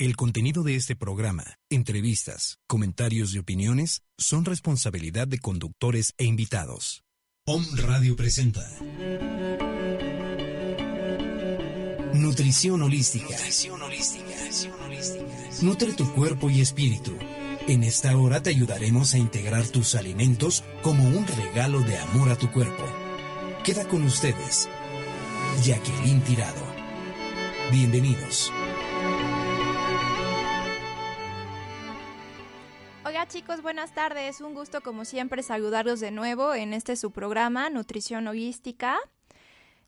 El contenido de este programa, entrevistas, comentarios y opiniones son responsabilidad de conductores e invitados. Om Radio presenta Nutrición holística. Nutre tu cuerpo y espíritu. En esta hora te ayudaremos a integrar tus alimentos como un regalo de amor a tu cuerpo. Queda con ustedes, Jacqueline Tirado. Bienvenidos. Chicos, buenas tardes. Un gusto como siempre saludarlos de nuevo en este su programa Nutrición Holística.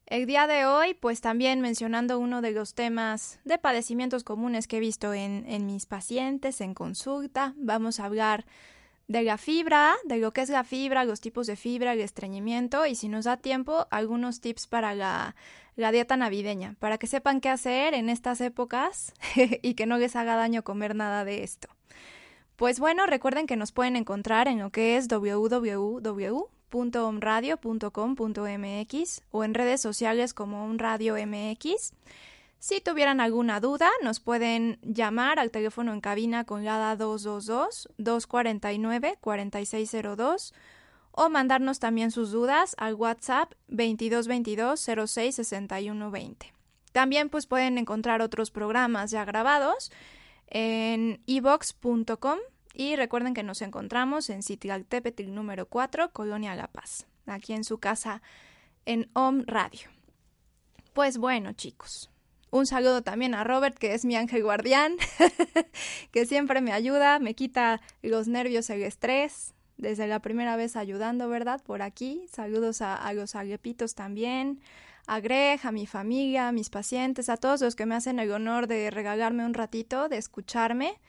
El día de hoy, pues también mencionando uno de los temas de padecimientos comunes que he visto en, en mis pacientes en consulta, vamos a hablar de la fibra, de lo que es la fibra, los tipos de fibra, el estreñimiento y si nos da tiempo, algunos tips para la, la dieta navideña, para que sepan qué hacer en estas épocas y que no les haga daño comer nada de esto. Pues bueno, recuerden que nos pueden encontrar en lo que es www.omradio.com.mx o en redes sociales como OnRadio MX. Si tuvieran alguna duda, nos pueden llamar al teléfono en cabina con LADA 222-249-4602 o mandarnos también sus dudas al WhatsApp 2222 06 También pues pueden encontrar otros programas ya grabados en evox.com y recuerden que nos encontramos en Citlaltépetl número 4, Colonia La Paz, aquí en su casa en Om Radio. Pues bueno, chicos, un saludo también a Robert, que es mi ángel guardián, que siempre me ayuda, me quita los nervios, el estrés, desde la primera vez ayudando, ¿verdad? Por aquí. Saludos a, a los aguepitos también, a Greg, a mi familia, a mis pacientes, a todos los que me hacen el honor de regalarme un ratito, de escucharme.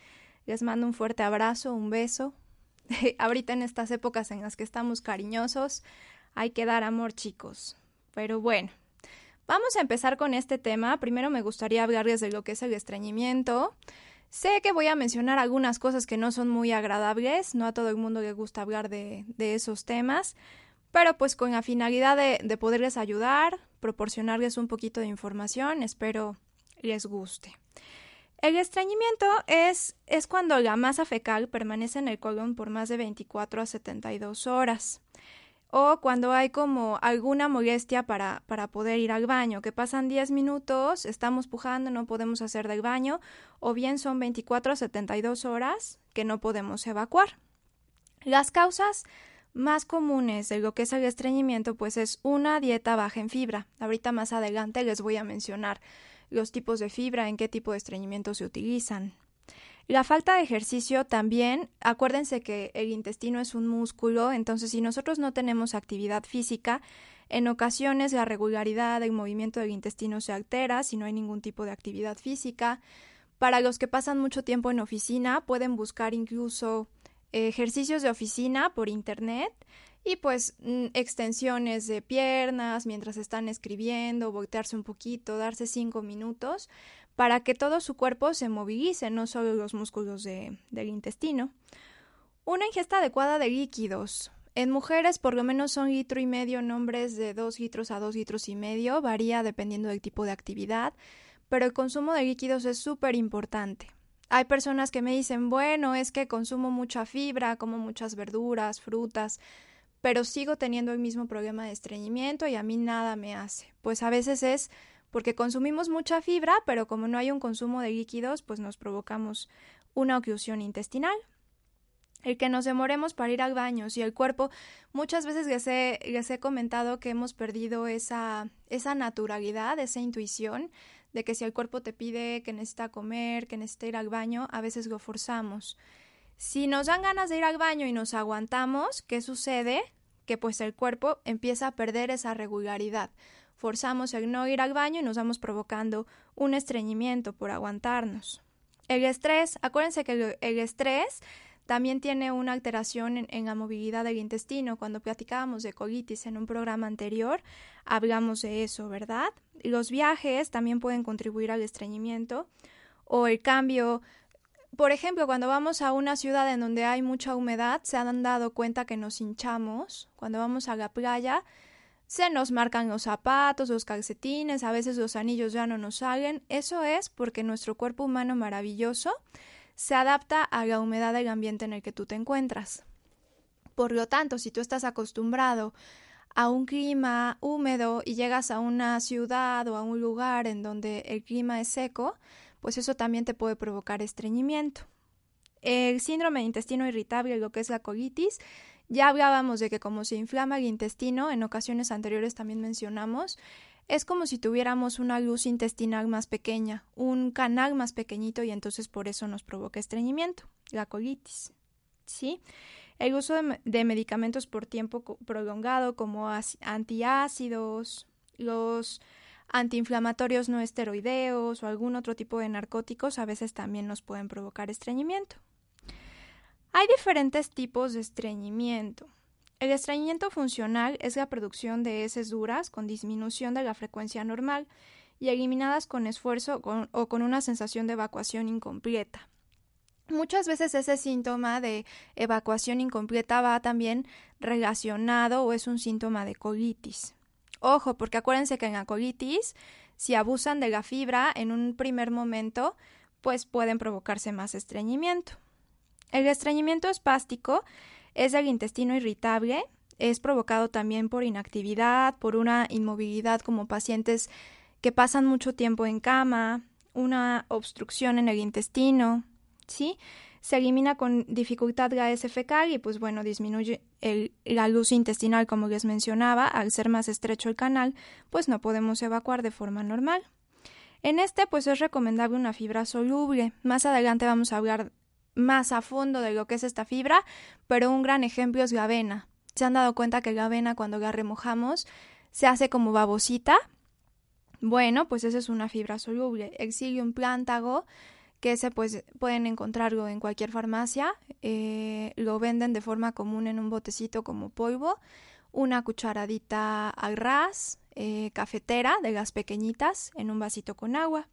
Les mando un fuerte abrazo, un beso. Ahorita en estas épocas en las que estamos cariñosos, hay que dar amor, chicos. Pero bueno, vamos a empezar con este tema. Primero me gustaría hablarles de lo que es el estreñimiento. Sé que voy a mencionar algunas cosas que no son muy agradables, no a todo el mundo le gusta hablar de, esos temas, pero pues con la finalidad de poderles ayudar, proporcionarles un poquito de información, espero les guste. El estreñimiento es, es cuando la masa fecal permanece en el colon por más de 24 a 72 horas o cuando hay como alguna molestia para, para poder ir al baño, que pasan 10 minutos, estamos pujando, no podemos hacer del baño, o bien son 24 a 72 horas que no podemos evacuar. Las causas más comunes de lo que es el estreñimiento, pues es una dieta baja en fibra. Ahorita más adelante les voy a mencionar los tipos de fibra, en qué tipo de estreñimiento se utilizan. La falta de ejercicio también, acuérdense que el intestino es un músculo, entonces si nosotros no tenemos actividad física, en ocasiones la regularidad del movimiento del intestino se altera si no hay ningún tipo de actividad física. Para los que pasan mucho tiempo en oficina, pueden buscar incluso ejercicios de oficina por internet y pues mm, extensiones de piernas mientras están escribiendo, voltearse un poquito, darse cinco minutos para que todo su cuerpo se movilice, no solo los músculos del intestino. Una ingesta adecuada de líquidos. En mujeres por lo menos son litro y medio en hombres de dos litros a dos litros y medio, varía dependiendo del tipo de actividad, pero el consumo de líquidos es súper importante. Hay personas que me dicen, bueno, es que consumo mucha fibra, como muchas verduras, frutas, pero sigo teniendo el mismo problema de estreñimiento y a mí nada me hace. Pues a veces es porque consumimos mucha fibra, pero como no hay un consumo de líquidos, pues nos provocamos una oclusión intestinal. El que nos demoremos para ir al baño, si el cuerpo, muchas veces les he, les he comentado que hemos perdido esa, esa naturalidad, esa intuición de que si el cuerpo te pide que necesita comer, que necesita ir al baño, a veces lo forzamos. Si nos dan ganas de ir al baño y nos aguantamos, ¿qué sucede? Que pues el cuerpo empieza a perder esa regularidad. Forzamos el no ir al baño y nos vamos provocando un estreñimiento por aguantarnos. El estrés, acuérdense que el estrés también tiene una alteración en, la movilidad del intestino. Cuando platicábamos de colitis en un programa anterior, hablamos de eso, ¿verdad? Los viajes también pueden contribuir al estreñimiento o el cambio. Por ejemplo, cuando vamos a una ciudad en donde hay mucha humedad, se han dado cuenta que nos hinchamos. Cuando vamos a la playa, Se nos marcan los zapatos, los calcetines, a veces los anillos ya no nos salen. Eso es porque nuestro cuerpo humano maravilloso se adapta a la humedad del ambiente en el que tú te encuentras. Por lo tanto, si tú estás acostumbrado a un clima húmedo y llegas a una ciudad o a un lugar en donde el clima es seco, pues eso también te puede provocar estreñimiento. El síndrome de intestino irritable, lo que es la colitis, ya hablábamos de que como se inflama el intestino, en ocasiones anteriores también mencionamos, es como si tuviéramos una luz intestinal más pequeña, un canal más pequeñito y entonces por eso nos provoca estreñimiento, la colitis. ¿Sí? El uso de, medicamentos por tiempo prolongado como antiácidos, los antiinflamatorios no esteroideos o algún otro tipo de narcóticos a veces también nos pueden provocar estreñimiento. Hay diferentes tipos de estreñimiento. El estreñimiento funcional es la producción de heces duras con disminución de la frecuencia normal y eliminadas con esfuerzo o con una sensación de evacuación incompleta. Muchas veces ese síntoma de evacuación incompleta va también relacionado o es un síntoma de colitis. Ojo, porque acuérdense que en la colitis, si abusan de la fibra en un primer momento, pues pueden provocarse más estreñimiento. El estreñimiento espástico es del intestino irritable, es provocado también por inactividad, por una inmovilidad como pacientes que pasan mucho tiempo en cama, una obstrucción en el intestino, ¿sí? Se elimina con dificultad gas fecal y pues bueno, disminuye la luz intestinal como les mencionaba, al ser más estrecho el canal, pues no podemos evacuar de forma normal. En este pues es recomendable una fibra soluble. Más adelante vamos a hablar más a fondo de lo que es esta fibra, pero un gran ejemplo es la avena. ¿Se han dado cuenta que la avena cuando la remojamos se hace como babosita? Bueno, pues esa es una fibra soluble. Exilium plántago que ese pues pueden encontrarlo en cualquier farmacia, eh, lo venden de forma común en un botecito como polvo, una cucharadita al ras, eh, cafetera de las pequeñitas en un vasito con agua.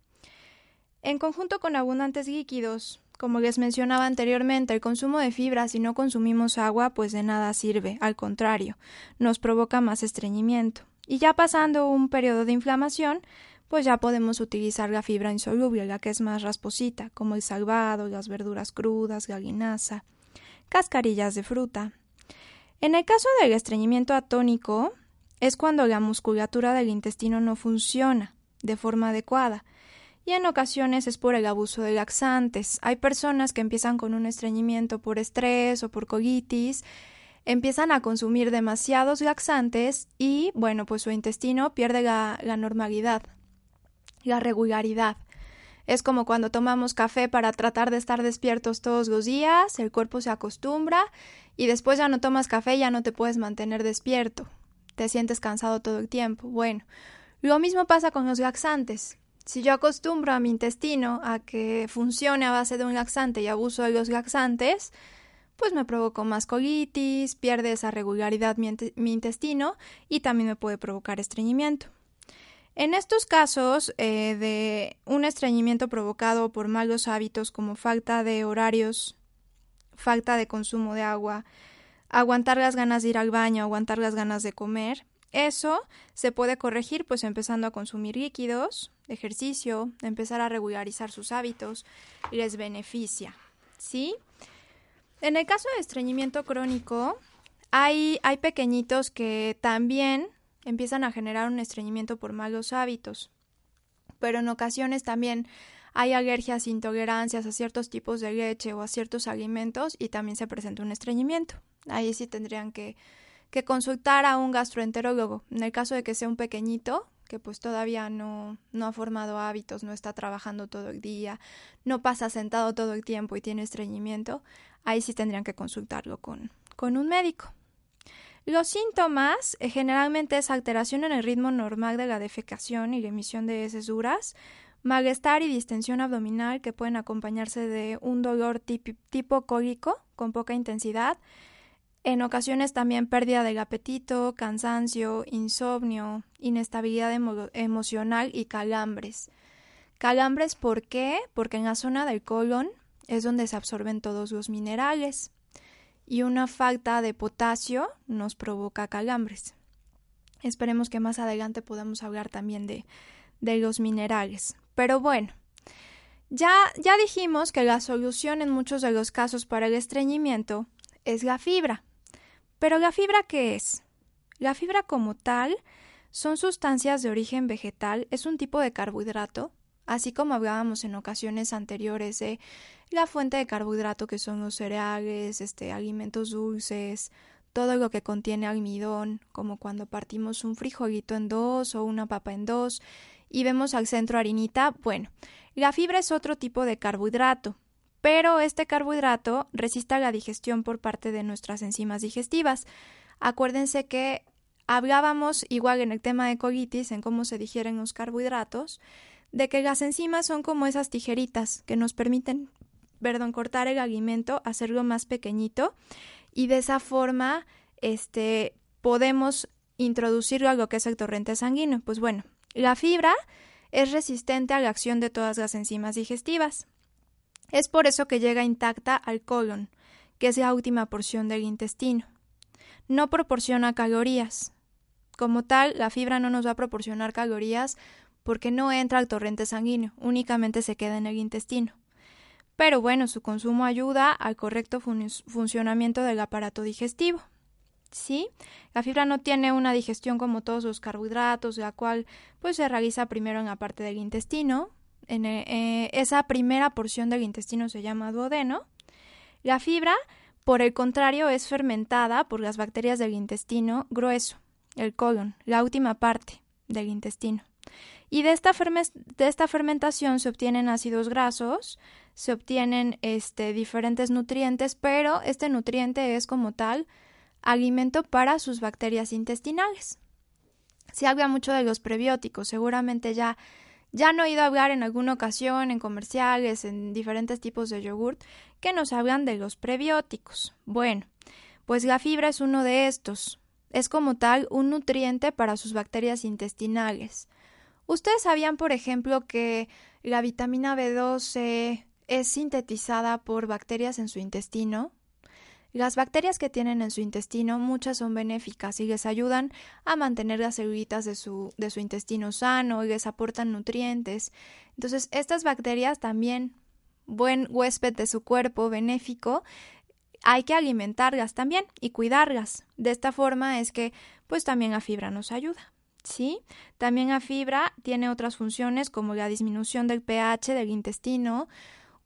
En conjunto con abundantes líquidos, como les mencionaba anteriormente, el consumo de fibra si no consumimos agua pues de nada sirve, al contrario, nos provoca más estreñimiento. Y ya pasando un periodo de inflamación, pues ya podemos utilizar la fibra insoluble, la que es más rasposita, como el salvado, las verduras crudas, la cascarillas de fruta. En el caso del estreñimiento atónico, es cuando la musculatura del intestino no funciona de forma adecuada, y en ocasiones es por el abuso de laxantes. Hay personas que empiezan con un estreñimiento por estrés o por colitis, empiezan a consumir demasiados laxantes y, bueno, pues su intestino pierde la, la normalidad, la regularidad. Es como cuando tomamos café para tratar de estar despiertos todos los días, el cuerpo se acostumbra y después ya no tomas café ya no te puedes mantener despierto. Te sientes cansado todo el tiempo. Bueno, lo mismo pasa con los laxantes. Si yo acostumbro a mi intestino a que funcione a base de un laxante y abuso de los laxantes, pues me provoco más colitis, pierde esa regularidad mi, intestino y también me puede provocar estreñimiento. En estos casos eh, de un estreñimiento provocado por malos hábitos como falta de horarios, falta de consumo de agua, aguantar las ganas de ir al baño, aguantar las ganas de comer, eso se puede corregir pues empezando a consumir líquidos, ejercicio, empezar a regularizar sus hábitos, les beneficia, ¿sí? En el caso de estreñimiento crónico, hay, hay pequeñitos que también empiezan a generar un estreñimiento por malos hábitos. Pero en ocasiones también hay alergias, intolerancias a ciertos tipos de leche o a ciertos alimentos y también se presenta un estreñimiento. Ahí sí tendrían que, que consultar a un gastroenterólogo. En el caso de que sea un pequeñito, que pues todavía no, no ha formado hábitos, no está trabajando todo el día, no pasa sentado todo el tiempo y tiene estreñimiento, ahí sí tendrían que consultarlo con, con un médico. Los síntomas eh, generalmente es alteración en el ritmo normal de la defecación y la emisión de heces duras, malestar y distensión abdominal que pueden acompañarse de un dolor tipo cólico con poca intensidad, en ocasiones también pérdida del apetito, cansancio, insomnio, inestabilidad emocional y calambres. Calambres, ¿por qué? Porque en la zona del colon es donde se absorben todos los minerales y una falta de potasio nos provoca calambres. Esperemos que más adelante podamos hablar también de, de los minerales. Pero bueno, ya, ya dijimos que la solución en muchos de los casos para el estreñimiento es la fibra. Pero la fibra qué es? La fibra como tal son sustancias de origen vegetal, es un tipo de carbohidrato, así como hablábamos en ocasiones anteriores de la fuente de carbohidrato que son los cereales, este, alimentos dulces, todo lo que contiene almidón, como cuando partimos un frijolito en dos o una papa en dos y vemos al centro harinita, bueno, la fibra es otro tipo de carbohidrato, pero este carbohidrato resiste la digestión por parte de nuestras enzimas digestivas. Acuérdense que hablábamos igual en el tema de colitis, en cómo se digieren los carbohidratos, de que las enzimas son como esas tijeritas que nos permiten, perdón, cortar el alimento, hacerlo más pequeñito y de esa forma este podemos introducirlo a lo que es el torrente sanguíneo. Pues bueno, la fibra es resistente a la acción de todas las enzimas digestivas. Es por eso que llega intacta al colon, que es la última porción del intestino. No proporciona calorías. Como tal, la fibra no nos va a proporcionar calorías porque no entra al torrente sanguíneo, únicamente se queda en el intestino. Pero bueno, su consumo ayuda al correcto funcionamiento del aparato digestivo. ¿sí? La fibra no tiene una digestión como todos los carbohidratos, la cual pues se realiza primero en la parte del intestino. En eh, eh, esa primera porción del intestino se llama duodeno. La fibra, por el contrario, es fermentada por las bacterias del intestino grueso, el colon, la última parte del intestino. Y de esta, de esta fermentación se obtienen ácidos grasos, se obtienen este, diferentes nutrientes, pero este nutriente es como tal alimento para sus bacterias intestinales. Se habla mucho de los prebióticos, seguramente ya ya han oído hablar en alguna ocasión en comerciales, en diferentes tipos de yogurt, que nos hablan de los prebióticos. Bueno, pues la fibra es uno de estos. Es como tal un nutriente para sus bacterias intestinales. Ustedes sabían, por ejemplo, que la vitamina B12 es sintetizada por bacterias en su intestino. Las bacterias que tienen en su intestino, muchas son benéficas y les ayudan a mantener las celulitas de su, de su intestino sano y les aportan nutrientes. Entonces, estas bacterias también, buen huésped de su cuerpo, benéfico, hay que alimentarlas también y cuidarlas. De esta forma es que, pues también la fibra nos ayuda. ¿Sí? También la fibra tiene otras funciones como la disminución del pH del intestino,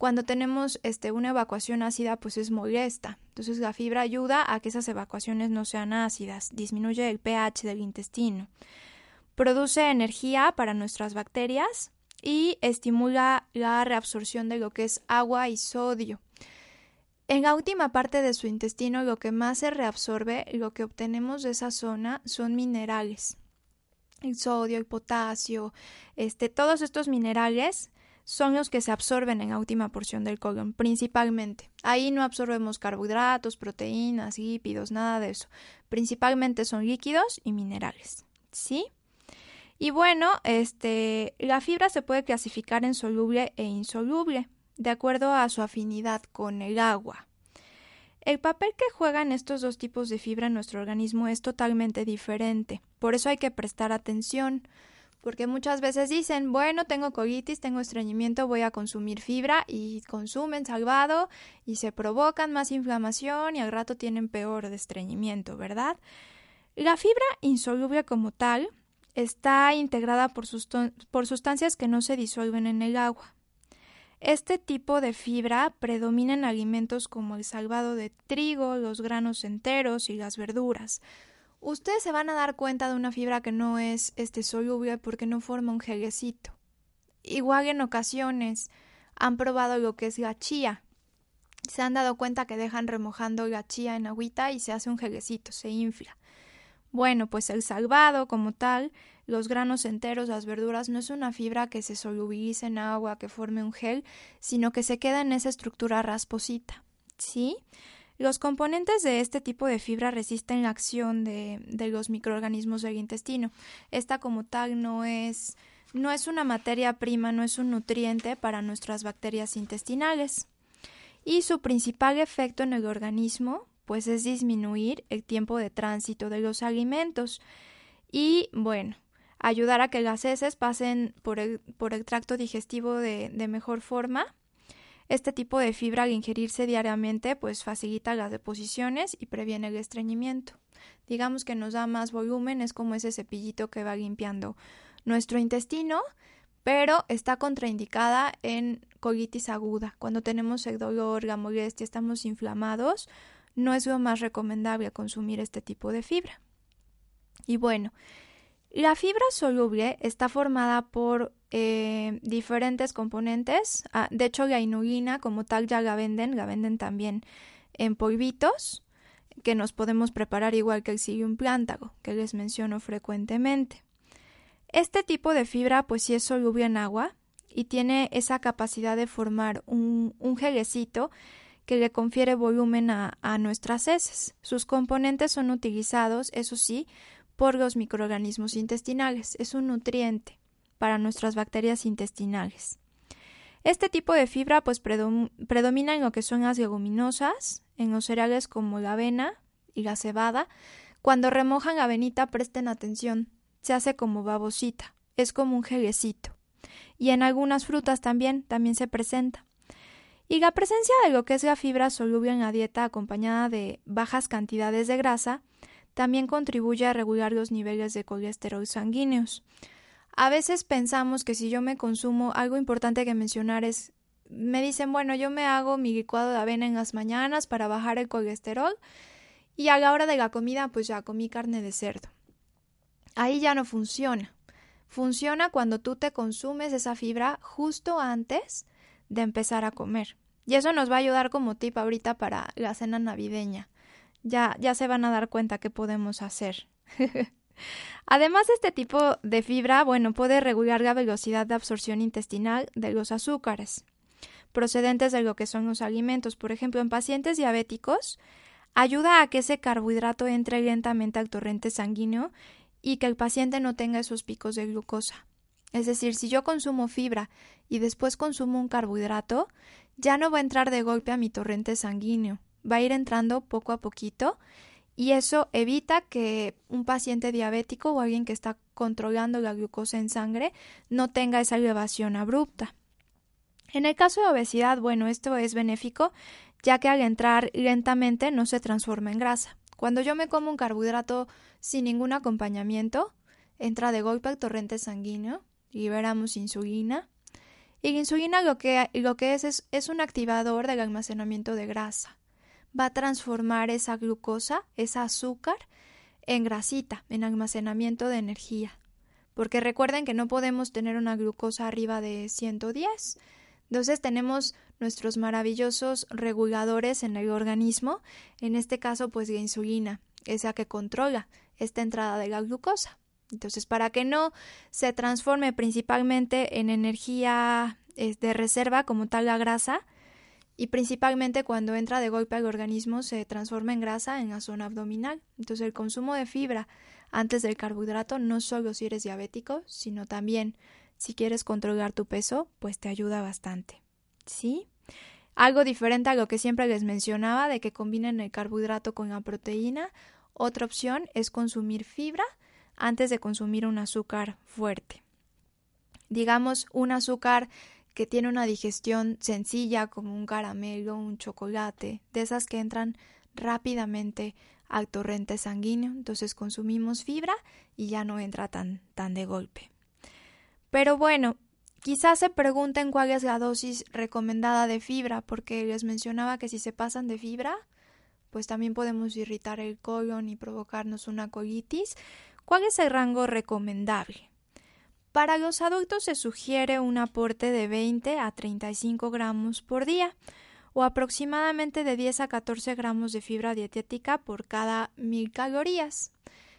cuando tenemos este, una evacuación ácida, pues es molesta. Entonces la fibra ayuda a que esas evacuaciones no sean ácidas, disminuye el pH del intestino, produce energía para nuestras bacterias y estimula la reabsorción de lo que es agua y sodio. En la última parte de su intestino lo que más se reabsorbe, lo que obtenemos de esa zona son minerales. El sodio, el potasio, este, todos estos minerales son los que se absorben en la última porción del colon, principalmente. Ahí no absorbemos carbohidratos, proteínas, lípidos, nada de eso. Principalmente son líquidos y minerales. ¿Sí? Y bueno, este, la fibra se puede clasificar en soluble e insoluble, de acuerdo a su afinidad con el agua. El papel que juegan estos dos tipos de fibra en nuestro organismo es totalmente diferente, por eso hay que prestar atención porque muchas veces dicen, bueno, tengo colitis, tengo estreñimiento, voy a consumir fibra y consumen salvado y se provocan más inflamación y al rato tienen peor de estreñimiento, ¿verdad? La fibra insoluble como tal está integrada por, por sustancias que no se disuelven en el agua. Este tipo de fibra predomina en alimentos como el salvado de trigo, los granos enteros y las verduras ustedes se van a dar cuenta de una fibra que no es este soluble porque no forma un gelecito. Igual en ocasiones han probado lo que es la chía. Se han dado cuenta que dejan remojando la chía en agüita y se hace un gelecito, se infla. Bueno, pues el salvado como tal, los granos enteros, las verduras, no es una fibra que se solubilice en agua, que forme un gel, sino que se queda en esa estructura rasposita. ¿Sí? Los componentes de este tipo de fibra resisten la acción de, los microorganismos del intestino. Esta como tal no es, no es una materia prima, no es un nutriente para nuestras bacterias intestinales. Y su principal efecto en el organismo pues es disminuir el tiempo de tránsito de los alimentos y bueno, ayudar a que las heces pasen por el, por el tracto digestivo de, de mejor forma. Este tipo de fibra al ingerirse diariamente pues facilita las deposiciones y previene el estreñimiento. Digamos que nos da más volumen, es como ese cepillito que va limpiando nuestro intestino, pero está contraindicada en colitis aguda. Cuando tenemos el dolor, la molestia, estamos inflamados, no es lo más recomendable consumir este tipo de fibra. Y bueno, la fibra soluble está formada por eh, diferentes componentes. Ah, de hecho, la inulina como tal ya la venden, la venden también en polvitos que nos podemos preparar igual que el psyllium plántago, que les menciono frecuentemente. Este tipo de fibra pues sí es soluble en agua y tiene esa capacidad de formar un, un gelecito que le confiere volumen a nuestras heces. Sus componentes son utilizados, eso sí, por los microorganismos intestinales. Es un nutriente para nuestras bacterias intestinales. Este tipo de fibra pues predomina en lo que son las leguminosas, en los cereales como la avena y la cebada. Cuando remojan avenita presten atención, se hace como babosita, es como un gelecito. Y en algunas frutas también, también se presenta. Y la presencia de lo que es la fibra soluble en la dieta acompañada de bajas cantidades de grasa también contribuye a regular los niveles de colesterol sanguíneos. A veces pensamos que si yo me consumo, algo importante que mencionar es, me dicen, bueno, yo me hago mi licuado de avena en las mañanas para bajar el colesterol y a la hora de la comida pues ya comí carne de cerdo. Ahí ya no funciona. Funciona cuando tú te consumes esa fibra justo antes de empezar a comer. Y eso nos va a ayudar como tip ahorita para la cena navideña ya, ya se van a dar cuenta qué podemos hacer. Además, este tipo de fibra, bueno, puede regular la velocidad de absorción intestinal de los azúcares procedentes de lo que son los alimentos. Por ejemplo, en pacientes diabéticos, ayuda a que ese carbohidrato entre lentamente al torrente sanguíneo y que el paciente no tenga esos picos de glucosa. Es decir, si yo consumo fibra y después consumo un carbohidrato, ya no va a entrar de golpe a mi torrente sanguíneo, va a ir entrando poco a poquito y eso evita que un paciente diabético o alguien que está controlando la glucosa en sangre no tenga esa elevación abrupta. En el caso de obesidad, bueno, esto es benéfico ya que al entrar lentamente no se transforma en grasa. Cuando yo me como un carbohidrato sin ningún acompañamiento, entra de golpe al torrente sanguíneo, liberamos insulina. Y la insulina lo que, lo que es, es, es un activador del almacenamiento de grasa va a transformar esa glucosa, esa azúcar, en grasita, en almacenamiento de energía. Porque recuerden que no podemos tener una glucosa arriba de 110. Entonces tenemos nuestros maravillosos reguladores en el organismo, en este caso pues la insulina, esa que controla esta entrada de la glucosa. Entonces, para que no se transforme principalmente en energía de reserva como tal la grasa, y principalmente cuando entra de golpe al organismo se transforma en grasa en la zona abdominal. Entonces el consumo de fibra antes del carbohidrato no solo si eres diabético, sino también si quieres controlar tu peso, pues te ayuda bastante. ¿Sí? Algo diferente a lo que siempre les mencionaba de que combinen el carbohidrato con la proteína, otra opción es consumir fibra antes de consumir un azúcar fuerte. Digamos un azúcar que tiene una digestión sencilla como un caramelo, un chocolate, de esas que entran rápidamente al torrente sanguíneo, entonces consumimos fibra y ya no entra tan, tan de golpe. Pero bueno, quizás se pregunten cuál es la dosis recomendada de fibra, porque les mencionaba que si se pasan de fibra, pues también podemos irritar el colon y provocarnos una colitis. ¿Cuál es el rango recomendable? Para los adultos se sugiere un aporte de 20 a 35 gramos por día o aproximadamente de 10 a 14 gramos de fibra dietética por cada mil calorías.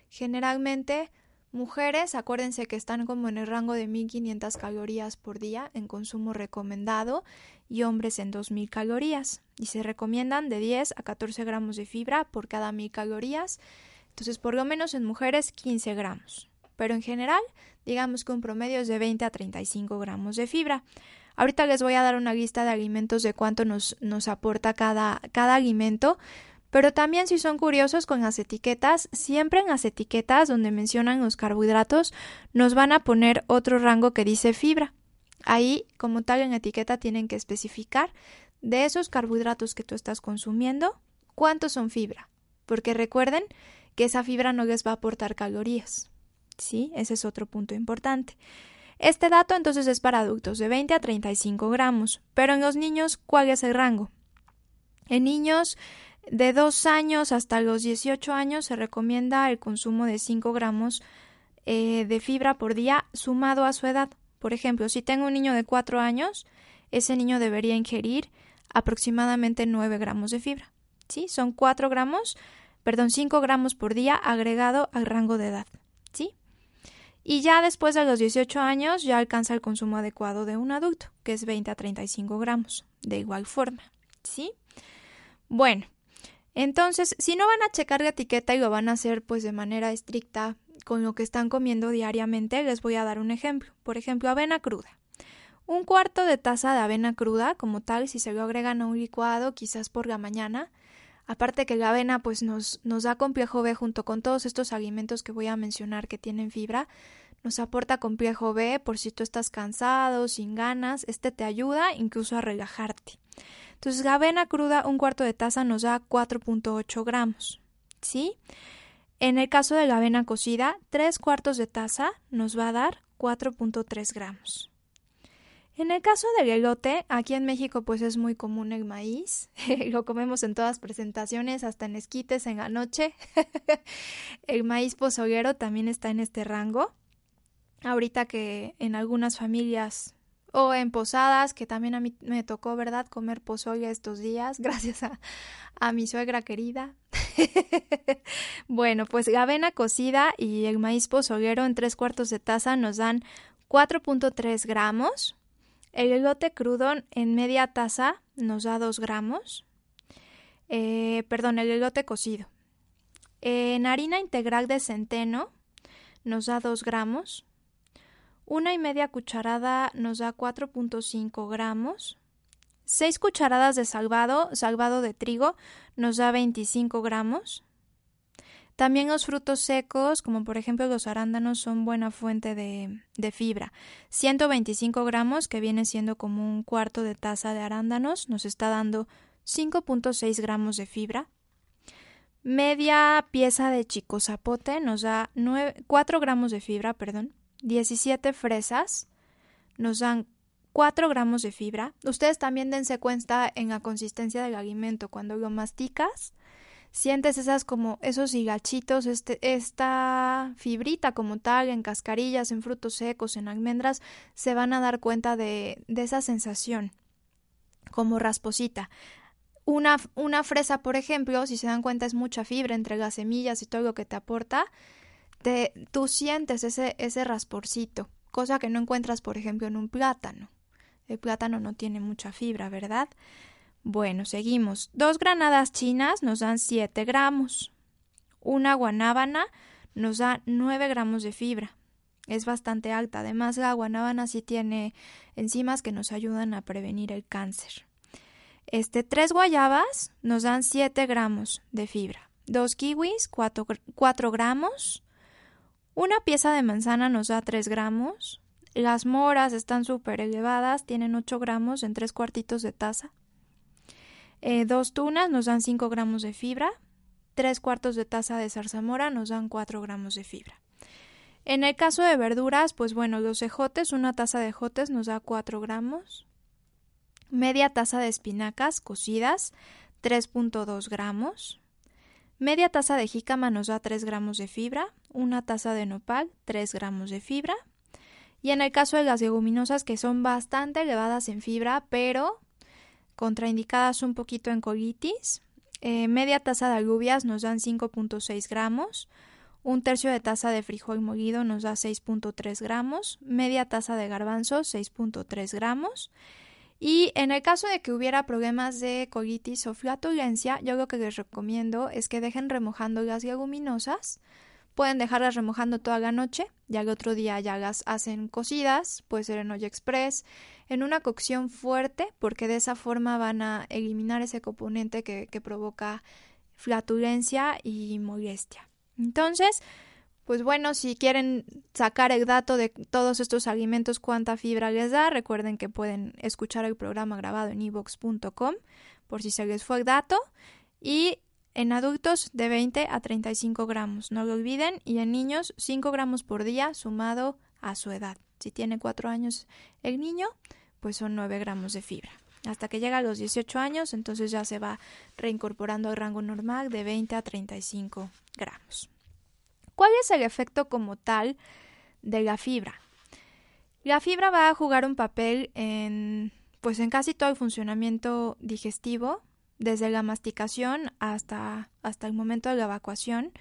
Generalmente, mujeres, acuérdense que están como en el rango de 1500 calorías por día en consumo recomendado y hombres en 2000 calorías. Y se recomiendan de 10 a 14 gramos de fibra por cada mil calorías. Entonces, por lo menos en mujeres, 15 gramos pero en general digamos que un promedio es de 20 a 35 gramos de fibra. Ahorita les voy a dar una lista de alimentos de cuánto nos, nos aporta cada, cada alimento, Pero también si son curiosos con las etiquetas, siempre en las etiquetas donde mencionan los carbohidratos nos van a poner otro rango que dice fibra. Ahí, como tal en etiqueta, tienen que especificar de esos carbohidratos que tú estás consumiendo, cuántos son fibra. Porque recuerden que esa fibra no les va a aportar calorías. ¿Sí? Ese es otro punto importante. Este dato entonces es para adultos de 20 a 35 gramos, pero en los niños, ¿cuál es el rango? En niños de 2 años hasta los 18 años se recomienda el consumo de 5 gramos eh, de fibra por día sumado a su edad. Por ejemplo, si tengo un niño de 4 años, ese niño debería ingerir aproximadamente 9 gramos de fibra. ¿Sí? Son 4 gramos, perdón, 5 gramos por día agregado al rango de edad. Y ya después de los 18 años ya alcanza el consumo adecuado de un adulto, que es 20 a 35 gramos, de igual forma. ¿Sí? Bueno, entonces, si no van a checar la etiqueta y lo van a hacer pues de manera estricta con lo que están comiendo diariamente, les voy a dar un ejemplo. Por ejemplo, avena cruda. Un cuarto de taza de avena cruda, como tal, si se lo agregan a un licuado, quizás por la mañana, aparte que la avena pues nos, da complejo B junto con todos estos alimentos que voy a mencionar que tienen fibra, nos aporta complejo B por si tú estás cansado, sin ganas, este te ayuda incluso a relajarte. Entonces, la avena cruda, un cuarto de taza nos da 4.8 gramos. ¿Sí? En el caso de la avena cocida, tres cuartos de taza nos va a dar 4.3 gramos. En el caso del elote, aquí en México pues es muy común el maíz, lo comemos en todas presentaciones, hasta en esquites en la noche. el maíz pozolero también está en este rango. Ahorita que en algunas familias o en posadas, que también a mí me tocó, ¿verdad?, comer pozole estos días, gracias a, mi suegra querida. bueno, pues la avena cocida y el maíz pozolero en tres cuartos de taza nos dan 4.3 gramos. El elote crudo en media taza nos da 2 gramos. Eh, perdón, el elote cocido. En harina integral de centeno nos da 2 gramos. Una y media cucharada nos da 4.5 gramos. 6 cucharadas de salvado, salvado de trigo, nos da 25 gramos. También los frutos secos, como por ejemplo los arándanos, son buena fuente de, de, fibra. 125 gramos, que viene siendo como un cuarto de taza de arándanos, nos está dando 5.6 gramos de fibra. Media pieza de chico zapote nos da 9, 4 gramos de fibra, perdón. 17 fresas nos dan 4 gramos de fibra. Ustedes también dense cuenta en la consistencia del alimento. Cuando lo masticas, sientes esas como esos higachitos, este, esta fibrita como tal, en cascarillas, en frutos secos, en almendras, se van a dar cuenta de, de esa sensación como rasposita. Una, una fresa, por ejemplo, si se dan cuenta, es mucha fibra entre las semillas y todo lo que te aporta tú sientes ese, ese rasporcito, cosa que no encuentras, por ejemplo, en un plátano. El plátano no tiene mucha fibra, ¿verdad? Bueno, seguimos. Dos granadas chinas nos dan 7 gramos. Una guanábana nos da 9 gramos de fibra. Es bastante alta. Además, la guanábana sí tiene enzimas que nos ayudan a prevenir el cáncer. Este, tres guayabas nos dan 7 gramos de fibra. Dos kiwis, 4, 4 gramos. Una pieza de manzana nos da 3 gramos. Las moras están súper elevadas, tienen 8 gramos en 3 cuartitos de taza. Eh, dos tunas nos dan 5 gramos de fibra. 3 cuartos de taza de zarzamora nos dan 4 gramos de fibra. En el caso de verduras, pues bueno, los ejotes, una taza de ejotes nos da 4 gramos. Media taza de espinacas cocidas, 3.2 gramos. Media taza de jícama nos da 3 gramos de fibra, una taza de nopal, 3 gramos de fibra. Y en el caso de las leguminosas, que son bastante elevadas en fibra, pero contraindicadas un poquito en colitis, eh, media taza de alubias nos dan 5.6 gramos, un tercio de taza de frijol molido nos da 6.3 gramos, media taza de garbanzos 6.3 gramos. Y en el caso de que hubiera problemas de colitis o flatulencia, yo lo que les recomiendo es que dejen remojando las leguminosas. Pueden dejarlas remojando toda la noche, ya el otro día ya las hacen cocidas, puede ser en olla express, en una cocción fuerte, porque de esa forma van a eliminar ese componente que, que provoca flatulencia y molestia. Entonces, pues bueno, si quieren sacar el dato de todos estos alimentos, cuánta fibra les da, recuerden que pueden escuchar el programa grabado en evox.com por si se les fue el dato. Y en adultos de 20 a 35 gramos, no lo olviden, y en niños 5 gramos por día sumado a su edad. Si tiene 4 años el niño, pues son 9 gramos de fibra. Hasta que llega a los 18 años, entonces ya se va reincorporando al rango normal de 20 a 35 gramos. ¿Cuál es el efecto como tal de la fibra? La fibra va a jugar un papel en pues en casi todo el funcionamiento digestivo, desde la masticación hasta, hasta el momento de la evacuación.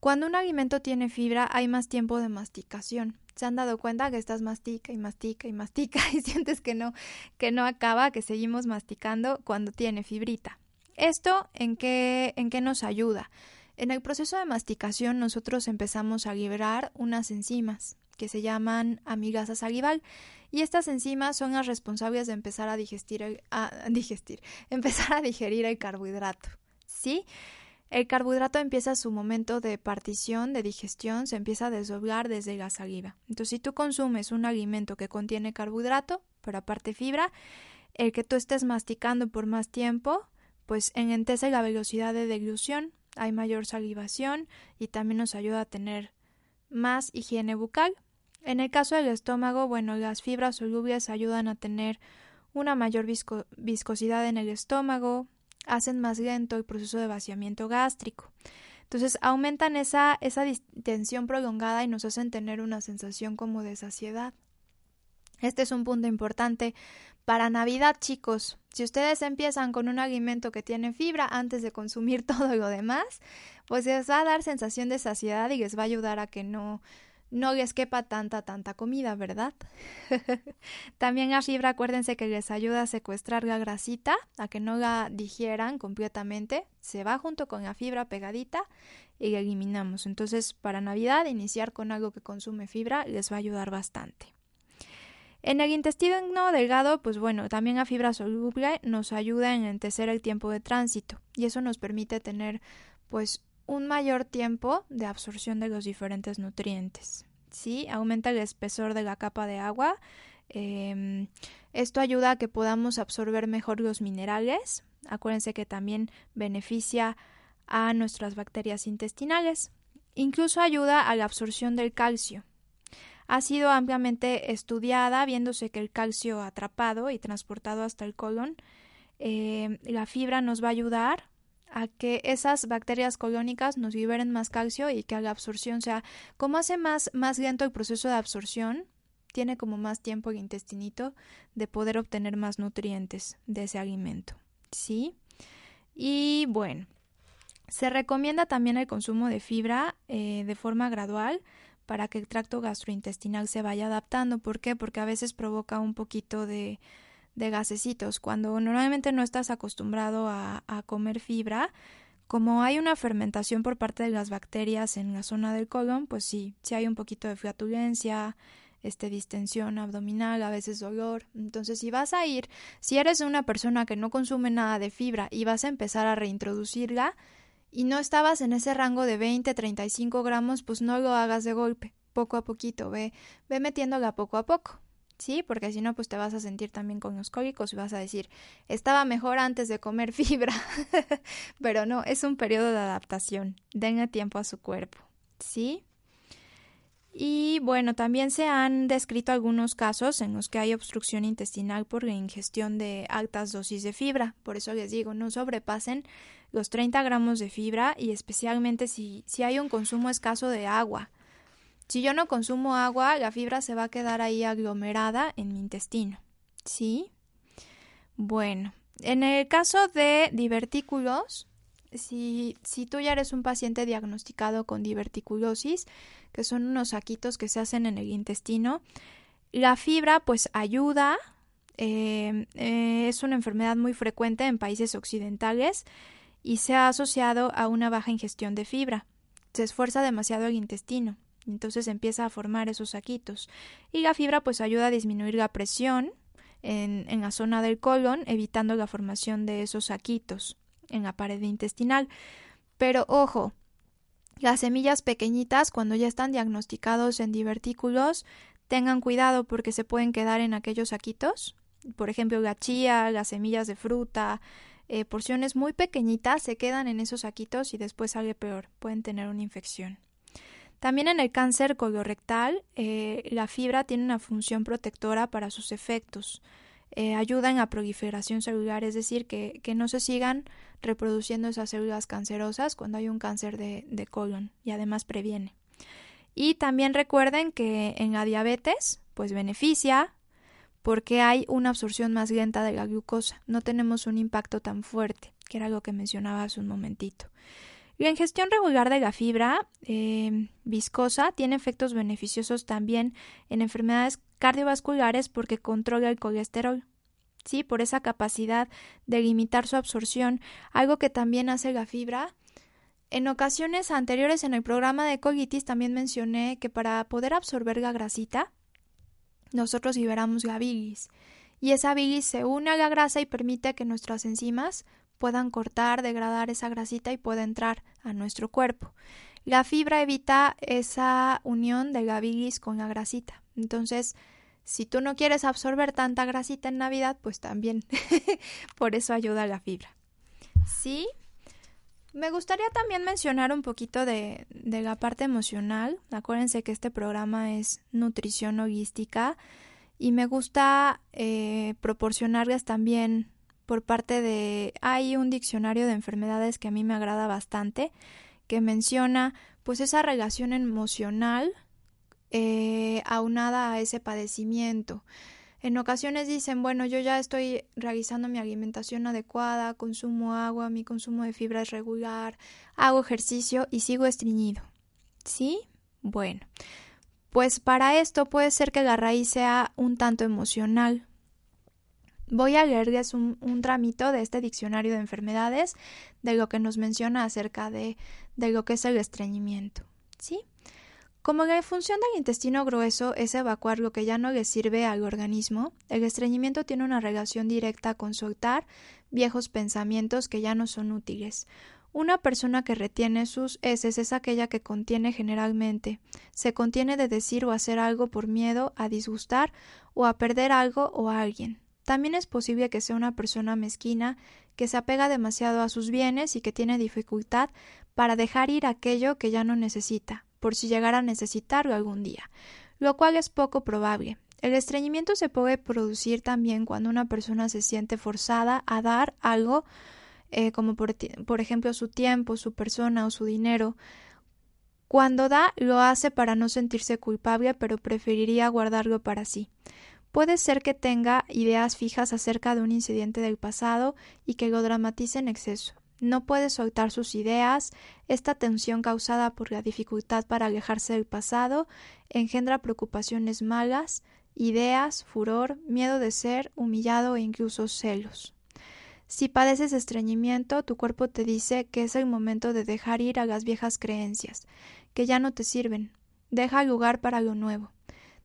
Cuando un alimento tiene fibra hay más tiempo de masticación. ¿Se han dado cuenta que estás mastica y mastica y mastica y sientes que no, que no acaba, que seguimos masticando cuando tiene fibrita? ¿Esto en qué, en qué nos ayuda? En el proceso de masticación nosotros empezamos a liberar unas enzimas que se llaman amigasa salival y estas enzimas son las responsables de empezar a digestir, a digestir, empezar a digerir el carbohidrato. ¿Sí? El carbohidrato empieza su momento de partición, de digestión, se empieza a desdoblar desde la saliva. Entonces, si tú consumes un alimento que contiene carbohidrato, pero aparte fibra, el que tú estés masticando por más tiempo, pues enentece la velocidad de deglución, hay mayor salivación y también nos ayuda a tener más higiene bucal. En el caso del estómago, bueno, las fibras solubles ayudan a tener una mayor viscosidad en el estómago, hacen más lento el proceso de vaciamiento gástrico. Entonces aumentan esa, esa distensión prolongada y nos hacen tener una sensación como de saciedad. Este es un punto importante para Navidad, chicos. Si ustedes empiezan con un alimento que tiene fibra antes de consumir todo lo demás, pues les va a dar sensación de saciedad y les va a ayudar a que no no les quepa tanta, tanta comida, ¿verdad? También la fibra, acuérdense que les ayuda a secuestrar la grasita, a que no la digieran completamente. Se va junto con la fibra pegadita y la eliminamos. Entonces, para Navidad, iniciar con algo que consume fibra les va a ayudar bastante. En el intestino delgado, pues bueno, también la fibra soluble nos ayuda a enlentecer el tiempo de tránsito y eso nos permite tener pues un mayor tiempo de absorción de los diferentes nutrientes. ¿sí? Aumenta el espesor de la capa de agua. Em, esto ayuda a que podamos absorber mejor los minerales. Acuérdense que también beneficia a nuestras bacterias intestinales. Incluso ayuda a la absorción del calcio ha sido ampliamente estudiada, viéndose que el calcio atrapado y transportado hasta el colon, eh, la fibra nos va a ayudar a que esas bacterias colónicas nos liberen más calcio y que la absorción sea, como hace más, más lento el proceso de absorción, tiene como más tiempo el intestinito de poder obtener más nutrientes de ese alimento. ¿Sí? Y bueno, se recomienda también el consumo de fibra eh, de forma gradual para que el tracto gastrointestinal se vaya adaptando. ¿Por qué? Porque a veces provoca un poquito de, de gasecitos. Cuando normalmente no estás acostumbrado a, comer fibra, como hay una fermentación por parte de las bacterias en la zona del colon, pues sí, sí hay un poquito de flatulencia, este, distensión abdominal, a veces dolor. Entonces, si vas a ir, si eres una persona que no consume nada de fibra y vas a empezar a reintroducirla, y no estabas en ese rango de 20, 35 gramos, pues no lo hagas de golpe, poco a poquito, ve, ve metiéndola poco a poco. ¿Sí? Porque si no, pues te vas a sentir también con los cólicos y vas a decir, estaba mejor antes de comer fibra. Pero no, es un periodo de adaptación. Denle tiempo a su cuerpo, ¿sí? Y bueno, también se han descrito algunos casos en los que hay obstrucción intestinal por la ingestión de altas dosis de fibra. Por eso les digo, no sobrepasen los 30 gramos de fibra y especialmente si, si hay un consumo escaso de agua. Si yo no consumo agua, la fibra se va a quedar ahí aglomerada en mi intestino. ¿Sí? Bueno, en el caso de divertículos, si, si tú ya eres un paciente diagnosticado con diverticulosis, que son unos saquitos que se hacen en el intestino, la fibra pues ayuda, eh, eh, es una enfermedad muy frecuente en países occidentales y se ha asociado a una baja ingestión de fibra. Se esfuerza demasiado el intestino, entonces empieza a formar esos saquitos. Y la fibra pues ayuda a disminuir la presión en, en la zona del colon, evitando la formación de esos saquitos en la pared intestinal. Pero ojo, las semillas pequeñitas, cuando ya están diagnosticados en divertículos, tengan cuidado porque se pueden quedar en aquellos saquitos. Por ejemplo, la chía, las semillas de fruta, eh, porciones muy pequeñitas se quedan en esos saquitos y después sale peor. Pueden tener una infección. También en el cáncer colorectal, eh, la fibra tiene una función protectora para sus efectos. Eh, ayudan a proliferación celular, es decir, que, no se sigan reproduciendo esas células cancerosas cuando hay un cáncer de, de colon y además previene. Y también recuerden que en la diabetes, pues beneficia porque hay una absorción más lenta de la glucosa, no tenemos un impacto tan fuerte, que era lo que mencionaba hace un momentito. La ingestión regular de la fibra eh, viscosa tiene efectos beneficiosos también en enfermedades cardiovasculares porque controla el colesterol. Sí, por esa capacidad de limitar su absorción, algo que también hace la fibra. En ocasiones anteriores en el programa de colitis también mencioné que para poder absorber la grasita, nosotros liberamos la bilis. Y esa bilis se une a la grasa y permite que nuestras enzimas puedan cortar, degradar esa grasita y pueda entrar a nuestro cuerpo. La fibra evita esa unión de la bilis con la grasita. Entonces, si tú no quieres absorber tanta grasita en Navidad, pues también por eso ayuda la fibra. Sí. Me gustaría también mencionar un poquito de, de la parte emocional. Acuérdense que este programa es nutrición holística y me gusta eh, proporcionarles también por parte de... Hay un diccionario de enfermedades que a mí me agrada bastante, que menciona pues esa relación emocional eh, aunada a ese padecimiento. En ocasiones dicen, bueno, yo ya estoy realizando mi alimentación adecuada, consumo agua, mi consumo de fibra es regular, hago ejercicio y sigo estreñido. ¿Sí? Bueno, pues para esto puede ser que la raíz sea un tanto emocional, Voy a leerles un, un, tramito de este diccionario de enfermedades de lo que nos menciona acerca de, de lo que es el estreñimiento. ¿Sí? Como la función del intestino grueso es evacuar lo que ya no le sirve al organismo, el estreñimiento tiene una relación directa con soltar viejos pensamientos que ya no son útiles. Una persona que retiene sus heces es aquella que contiene generalmente, se contiene de decir o hacer algo por miedo a disgustar o a perder algo o a alguien. También es posible que sea una persona mezquina, que se apega demasiado a sus bienes y que tiene dificultad para dejar ir aquello que ya no necesita, por si llegara a necesitarlo algún día, lo cual es poco probable. El estreñimiento se puede producir también cuando una persona se siente forzada a dar algo, eh, como por, por ejemplo su tiempo, su persona o su dinero. Cuando da, lo hace para no sentirse culpable, pero preferiría guardarlo para sí. Puede ser que tenga ideas fijas acerca de un incidente del pasado y que lo dramatice en exceso. No puede soltar sus ideas. Esta tensión causada por la dificultad para alejarse del pasado engendra preocupaciones malas, ideas, furor, miedo de ser humillado e incluso celos. Si padeces estreñimiento, tu cuerpo te dice que es el momento de dejar ir a las viejas creencias, que ya no te sirven. Deja lugar para lo nuevo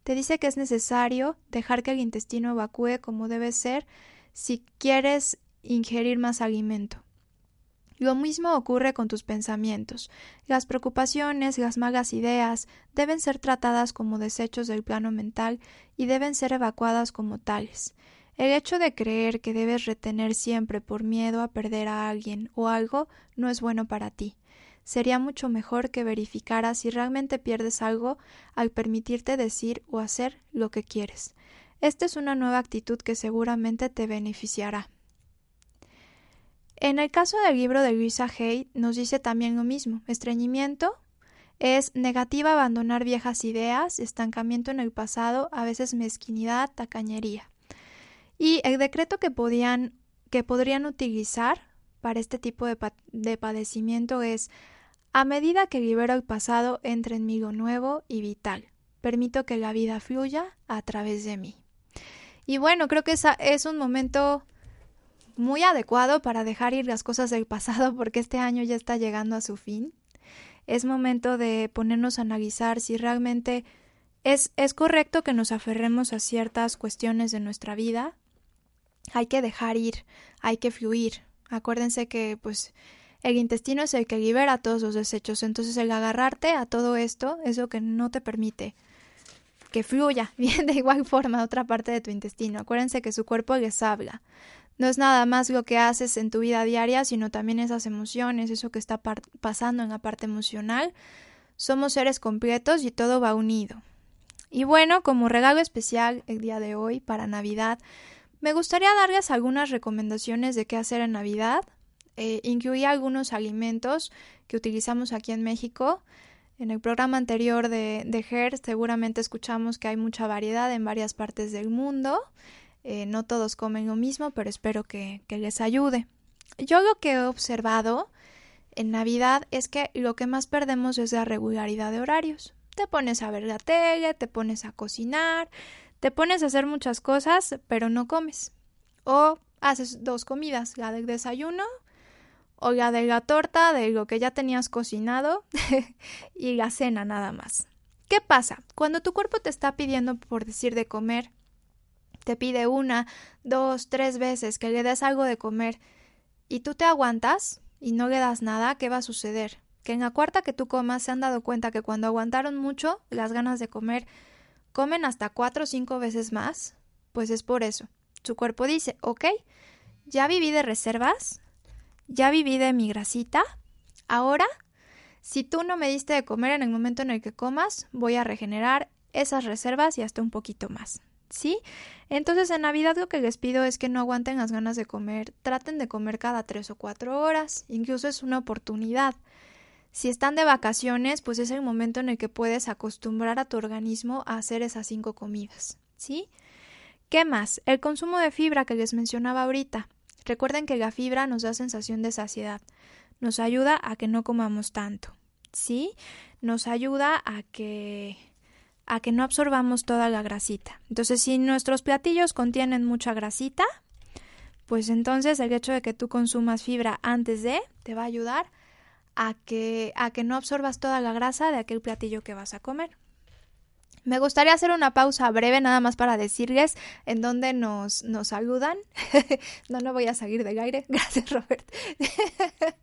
te dice que es necesario dejar que el intestino evacúe como debe ser si quieres ingerir más alimento. Lo mismo ocurre con tus pensamientos. Las preocupaciones, las malas ideas deben ser tratadas como desechos del plano mental y deben ser evacuadas como tales. El hecho de creer que debes retener siempre por miedo a perder a alguien o algo no es bueno para ti sería mucho mejor que verificaras si realmente pierdes algo al permitirte decir o hacer lo que quieres. Esta es una nueva actitud que seguramente te beneficiará. En el caso del libro de Luisa Hay nos dice también lo mismo. Estreñimiento es negativa abandonar viejas ideas, estancamiento en el pasado, a veces mezquinidad, tacañería. Y el decreto que podían que podrían utilizar para este tipo de, de padecimiento es a medida que libero el pasado, entra en mí lo nuevo y vital. Permito que la vida fluya a través de mí. Y bueno, creo que esa es un momento muy adecuado para dejar ir las cosas del pasado porque este año ya está llegando a su fin. Es momento de ponernos a analizar si realmente es, es correcto que nos aferremos a ciertas cuestiones de nuestra vida. Hay que dejar ir, hay que fluir. Acuérdense que pues el intestino es el que libera todos los desechos, entonces el agarrarte a todo esto es lo que no te permite que fluya bien de igual forma a otra parte de tu intestino. Acuérdense que su cuerpo les habla. No es nada más lo que haces en tu vida diaria, sino también esas emociones, eso que está pasando en la parte emocional. Somos seres completos y todo va unido. Y bueno, como regalo especial el día de hoy para Navidad, me gustaría darles algunas recomendaciones de qué hacer en Navidad. Eh, incluí algunos alimentos que utilizamos aquí en México. En el programa anterior de, de seguramente escuchamos que hay mucha variedad en varias partes del mundo. Eh, no todos comen lo mismo, pero espero que, que les ayude. Yo lo que he observado en Navidad es que lo que más perdemos es la regularidad de horarios. Te pones a ver la tele, te pones a cocinar, te pones a hacer muchas cosas, pero no comes. O haces dos comidas, la del desayuno o la de la torta de lo que ya tenías cocinado y la cena nada más. ¿Qué pasa? Cuando tu cuerpo te está pidiendo, por decir, de comer, te pide una, dos, tres veces que le des algo de comer y tú te aguantas y no le das nada, ¿qué va a suceder? Que en la cuarta que tú comas se han dado cuenta que cuando aguantaron mucho las ganas de comer comen hasta cuatro o cinco veces más, pues es por eso. Su cuerpo dice, ok, ya viví de reservas, ya viví de mi grasita, ahora, si tú no me diste de comer en el momento en el que comas, voy a regenerar esas reservas y hasta un poquito más. ¿Sí? Entonces en Navidad lo que les pido es que no aguanten las ganas de comer, traten de comer cada tres o cuatro horas, incluso es una oportunidad. Si están de vacaciones, pues es el momento en el que puedes acostumbrar a tu organismo a hacer esas cinco comidas, ¿sí? ¿Qué más? El consumo de fibra que les mencionaba ahorita. Recuerden que la fibra nos da sensación de saciedad, nos ayuda a que no comamos tanto, ¿sí? Nos ayuda a que a que no absorbamos toda la grasita. Entonces, si nuestros platillos contienen mucha grasita, pues entonces el hecho de que tú consumas fibra antes de te va a ayudar a que, a que no absorbas toda la grasa de aquel platillo que vas a comer. Me gustaría hacer una pausa breve nada más para decirles en dónde nos, nos saludan. no, no voy a salir del aire. Gracias, Robert.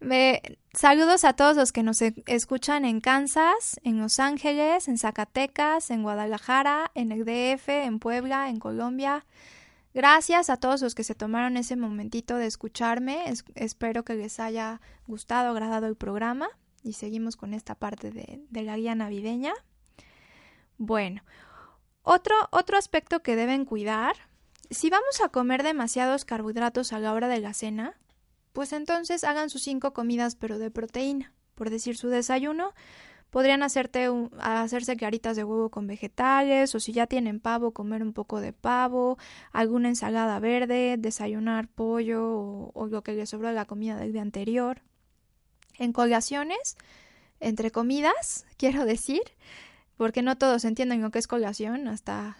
Me, saludos a todos los que nos e, escuchan en Kansas, en Los Ángeles, en Zacatecas, en Guadalajara, en el DF, en Puebla, en Colombia, Gracias a todos los que se tomaron ese momentito de escucharme. espero que les haya gustado, agradado el programa. Y seguimos con esta parte de, de la guía navideña. Bueno, otro, otro aspecto que deben cuidar. Si vamos a comer demasiados carbohidratos a la hora de la cena, pues entonces hagan sus cinco comidas pero de proteína. Por decir su desayuno, Podrían hacerte hacerse claritas de huevo con vegetales o si ya tienen pavo, comer un poco de pavo, alguna ensalada verde, desayunar pollo o, lo que les sobró de la comida del día anterior. En colaciones, entre comidas, quiero decir, porque no todos entienden lo que es colación, hasta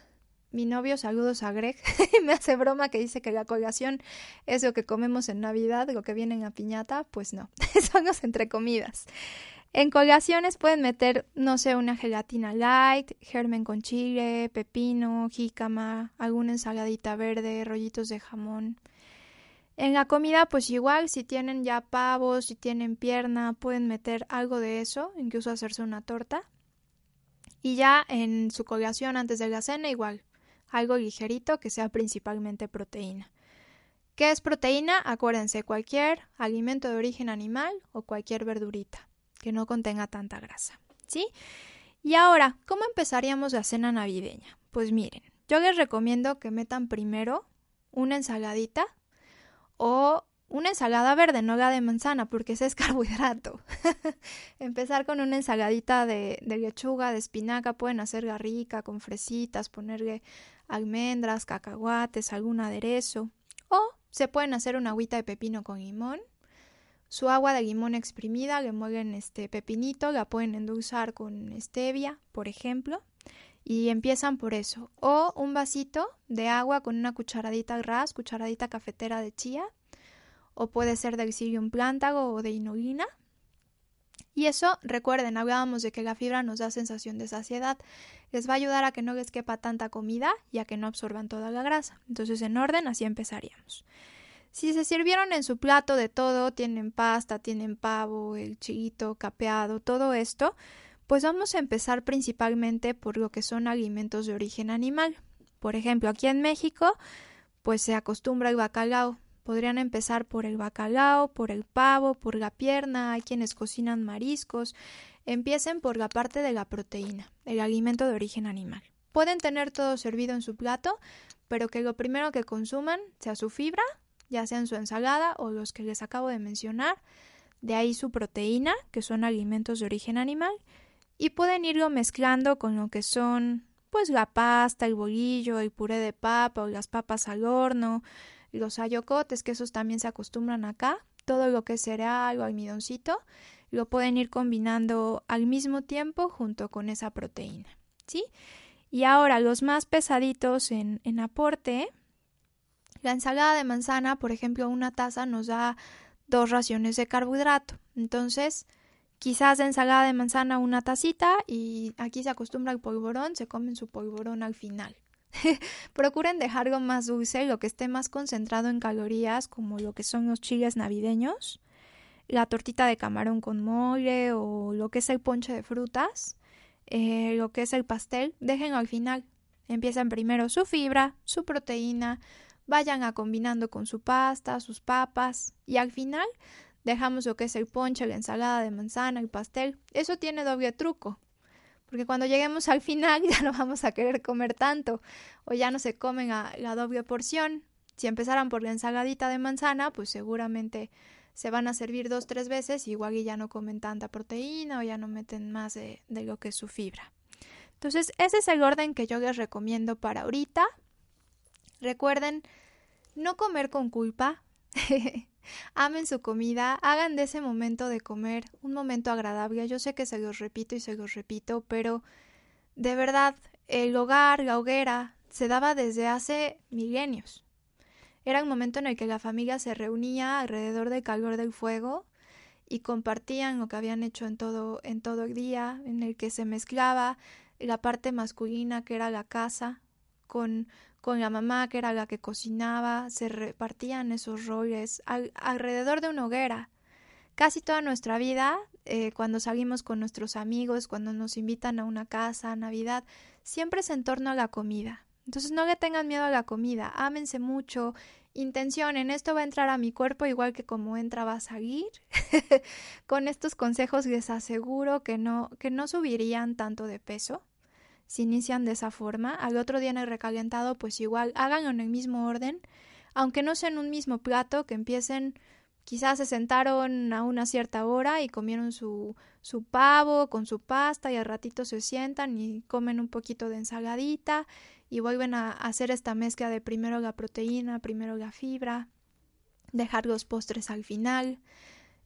mi novio, saludos a Greg, me hace broma que dice que la colación es lo que comemos en Navidad, lo que viene en la piñata, pues no, son los entre comidas. En colaciones pueden meter, no sé, una gelatina light, germen con chile, pepino, jícama, alguna ensaladita verde, rollitos de jamón. En la comida, pues igual, si tienen ya pavos, si tienen pierna, pueden meter algo de eso, incluso hacerse una torta. Y ya en su colación antes de la cena, igual, algo ligerito que sea principalmente proteína. ¿Qué es proteína? Acuérdense, cualquier alimento de origen animal o cualquier verdurita que no contenga tanta grasa, ¿sí? Y ahora, ¿cómo empezaríamos la cena navideña? Pues miren, yo les recomiendo que metan primero una ensaladita o una ensalada verde, no la de manzana, porque ese es carbohidrato. Empezar con una ensaladita de, de, lechuga, de espinaca, pueden hacerla rica, con fresitas, ponerle almendras, cacahuates, algún aderezo. O se pueden hacer una agüita de pepino con limón su agua de limón exprimida, le muelen este pepinito, la pueden endulzar con stevia, por ejemplo, y empiezan por eso. O un vasito de agua con una cucharadita ras, cucharadita cafetera de chía, o puede ser de psyllium plántago o de inulina. Y eso, recuerden, hablábamos de que la fibra nos da sensación de saciedad. Les va a ayudar a que no les quepa tanta comida y a que no absorban toda la grasa. Entonces, en orden, así empezaríamos. Si se sirvieron en su plato de todo, tienen pasta, tienen pavo, el chilito capeado, todo esto, pues vamos a empezar principalmente por lo que son alimentos de origen animal. Por ejemplo, aquí en México, pues se acostumbra el bacalao. Podrían empezar por el bacalao, por el pavo, por la pierna, hay quienes cocinan mariscos. Empiecen por la parte de la proteína, el alimento de origen animal. Pueden tener todo servido en su plato, pero que lo primero que consuman sea su fibra, ya sea en su ensalada o los que les acabo de mencionar, de ahí su proteína, que son alimentos de origen animal, y pueden irlo mezclando con lo que son pues la pasta, el bolillo, el puré de papa o las papas al horno, los ayocotes, que esos también se acostumbran acá, todo lo que es cereal o almidoncito, lo pueden ir combinando al mismo tiempo junto con esa proteína, ¿sí? Y ahora los más pesaditos en, en aporte, la ensalada de manzana, por ejemplo, una taza nos da dos raciones de carbohidrato. Entonces, quizás ensalada de manzana una tacita y aquí se acostumbra al polvorón, se comen su polvorón al final. Procuren dejarlo más dulce, lo que esté más concentrado en calorías, como lo que son los chiles navideños, la tortita de camarón con mole o lo que es el ponche de frutas. Eh, lo que es el pastel, déjenlo al final. Empiezan primero su fibra, su proteína, vayan a combinando con su pasta, sus papas y al final dejamos lo que es el ponche, la ensalada de manzana, el pastel. Eso tiene doble truco. Porque cuando lleguemos al final ya no vamos a querer comer tanto o ya no se comen a la doble porción. Si empezaran por la ensaladita de manzana, pues seguramente se van a servir dos, tres veces y igual ya no comen tanta proteína o ya no meten más de, de lo que es su fibra. Entonces, ese es el orden que yo les recomiendo para ahorita. Recuerden no comer con culpa. Amen su comida, hagan de ese momento de comer un momento agradable. Yo sé que se los repito y se los repito, pero de verdad, el hogar, la hoguera, se daba desde hace milenios. Era un momento en el que la familia se reunía alrededor del calor del fuego y compartían lo que habían hecho en todo, en todo el día, en el que se mezclaba la parte masculina que era la casa con, con la mamá que era la que cocinaba, se repartían esos roles alrededor de una hoguera. Casi toda nuestra vida, eh, cuando salimos con nuestros amigos, cuando nos invitan a una casa, a Navidad, siempre es en torno a la comida. Entonces no le tengan miedo a la comida, ámense mucho, intencionen, esto va a entrar a mi cuerpo igual que como entra va a salir. Con estos consejos les aseguro que no, que no subirían tanto de peso si inician de esa forma. Al otro día en el recalentado, pues igual háganlo en el mismo orden, aunque no sea en un mismo plato, que empiecen quizás se sentaron a una cierta hora y comieron su, su pavo con su pasta y al ratito se sientan y comen un poquito de ensaladita y vuelven a hacer esta mezcla de primero la proteína, primero la fibra, dejar los postres al final.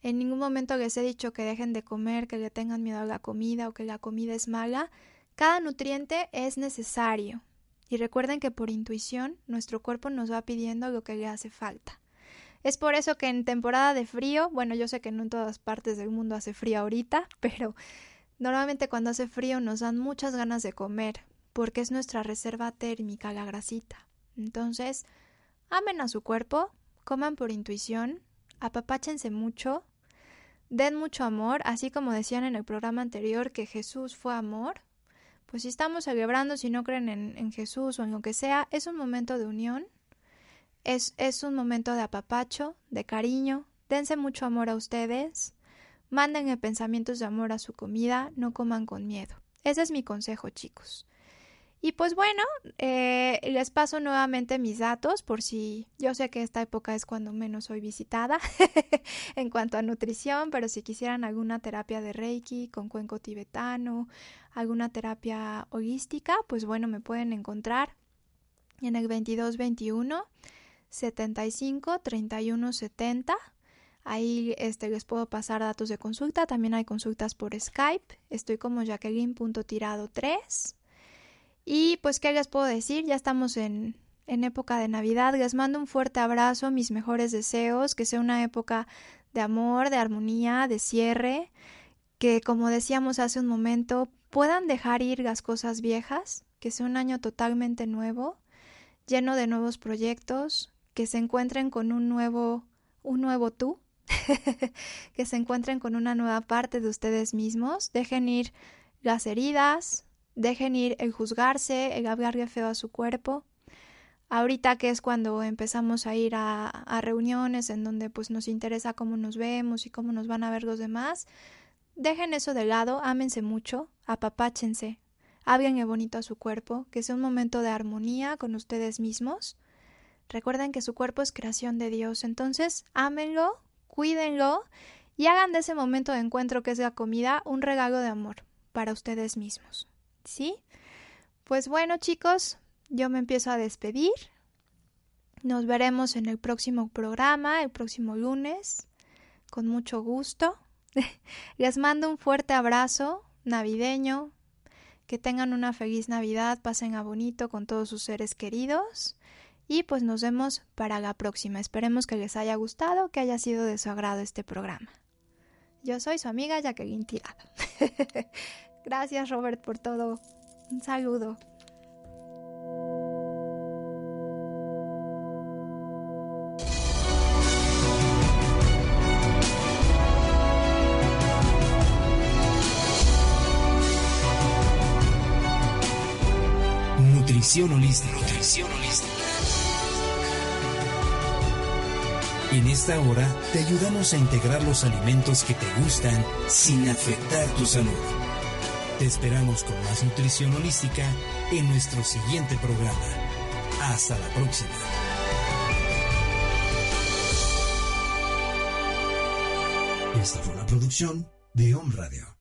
En ningún momento les he dicho que dejen de comer, que le tengan miedo a la comida o que la comida es mala. Cada nutriente es necesario. Y recuerden que por intuición nuestro cuerpo nos va pidiendo lo que le hace falta. Es por eso que en temporada de frío, bueno, yo sé que no en todas partes del mundo hace frío ahorita, pero normalmente cuando hace frío nos dan muchas ganas de comer, porque es nuestra reserva térmica, la grasita. Entonces, amen a su cuerpo, coman por intuición, apapáchense mucho, den mucho amor, así como decían en el programa anterior que Jesús fue amor. Pues si estamos celebrando, si no creen en, Jesús o en lo que sea, es un momento de unión, es, es un momento de apapacho, de cariño, dense mucho amor a ustedes, mándenle pensamientos de amor a su comida, no coman con miedo. Ese es mi consejo, chicos. Y pues bueno, eh, les paso nuevamente mis datos por si yo sé que esta época es cuando menos soy visitada en cuanto a nutrición, pero si quisieran alguna terapia de Reiki con cuenco tibetano, alguna terapia holística, pues bueno, me pueden encontrar en el 2221 75 31 70. Ahí este, les puedo pasar datos de consulta. También hay consultas por Skype. Estoy como jacqueline.tirado3. Y pues, ¿qué les puedo decir? Ya estamos en, en época de Navidad. Les mando un fuerte abrazo, mis mejores deseos, que sea una época de amor, de armonía, de cierre, que como decíamos hace un momento, puedan dejar ir las cosas viejas, que sea un año totalmente nuevo, lleno de nuevos proyectos, que se encuentren con un nuevo, un nuevo tú, que se encuentren con una nueva parte de ustedes mismos, dejen ir las heridas, dejen ir el juzgarse, el hablarle feo a su cuerpo. Ahorita que es cuando empezamos a ir a, a, reuniones en donde pues nos interesa cómo nos vemos y cómo nos van a ver los demás, dejen eso de lado, ámense mucho, apapáchense, háblenle bonito a su cuerpo, que sea un momento de armonía con ustedes mismos. Recuerden que su cuerpo es creación de Dios, entonces ámenlo, cuídenlo y hagan de ese momento de encuentro que es la comida un regalo de amor para ustedes mismos. ¿Sí? Pues bueno, chicos, yo me empiezo a despedir. Nos veremos en el próximo programa, el próximo lunes, con mucho gusto. Les mando un fuerte abrazo navideño. Que tengan una feliz Navidad, pasen a bonito con todos sus seres queridos. Y pues nos vemos para la próxima. Esperemos que les haya gustado, que haya sido de su agrado este programa. Yo soy su amiga Jacqueline Tirado. Gracias Robert por todo. Un saludo. Nutrición holística. Nutrición holística. En esta hora te ayudamos a integrar los alimentos que te gustan sin afectar tu salud. Te esperamos con más nutrición holística en nuestro siguiente programa. Hasta la próxima. Esta fue una producción de Home Radio.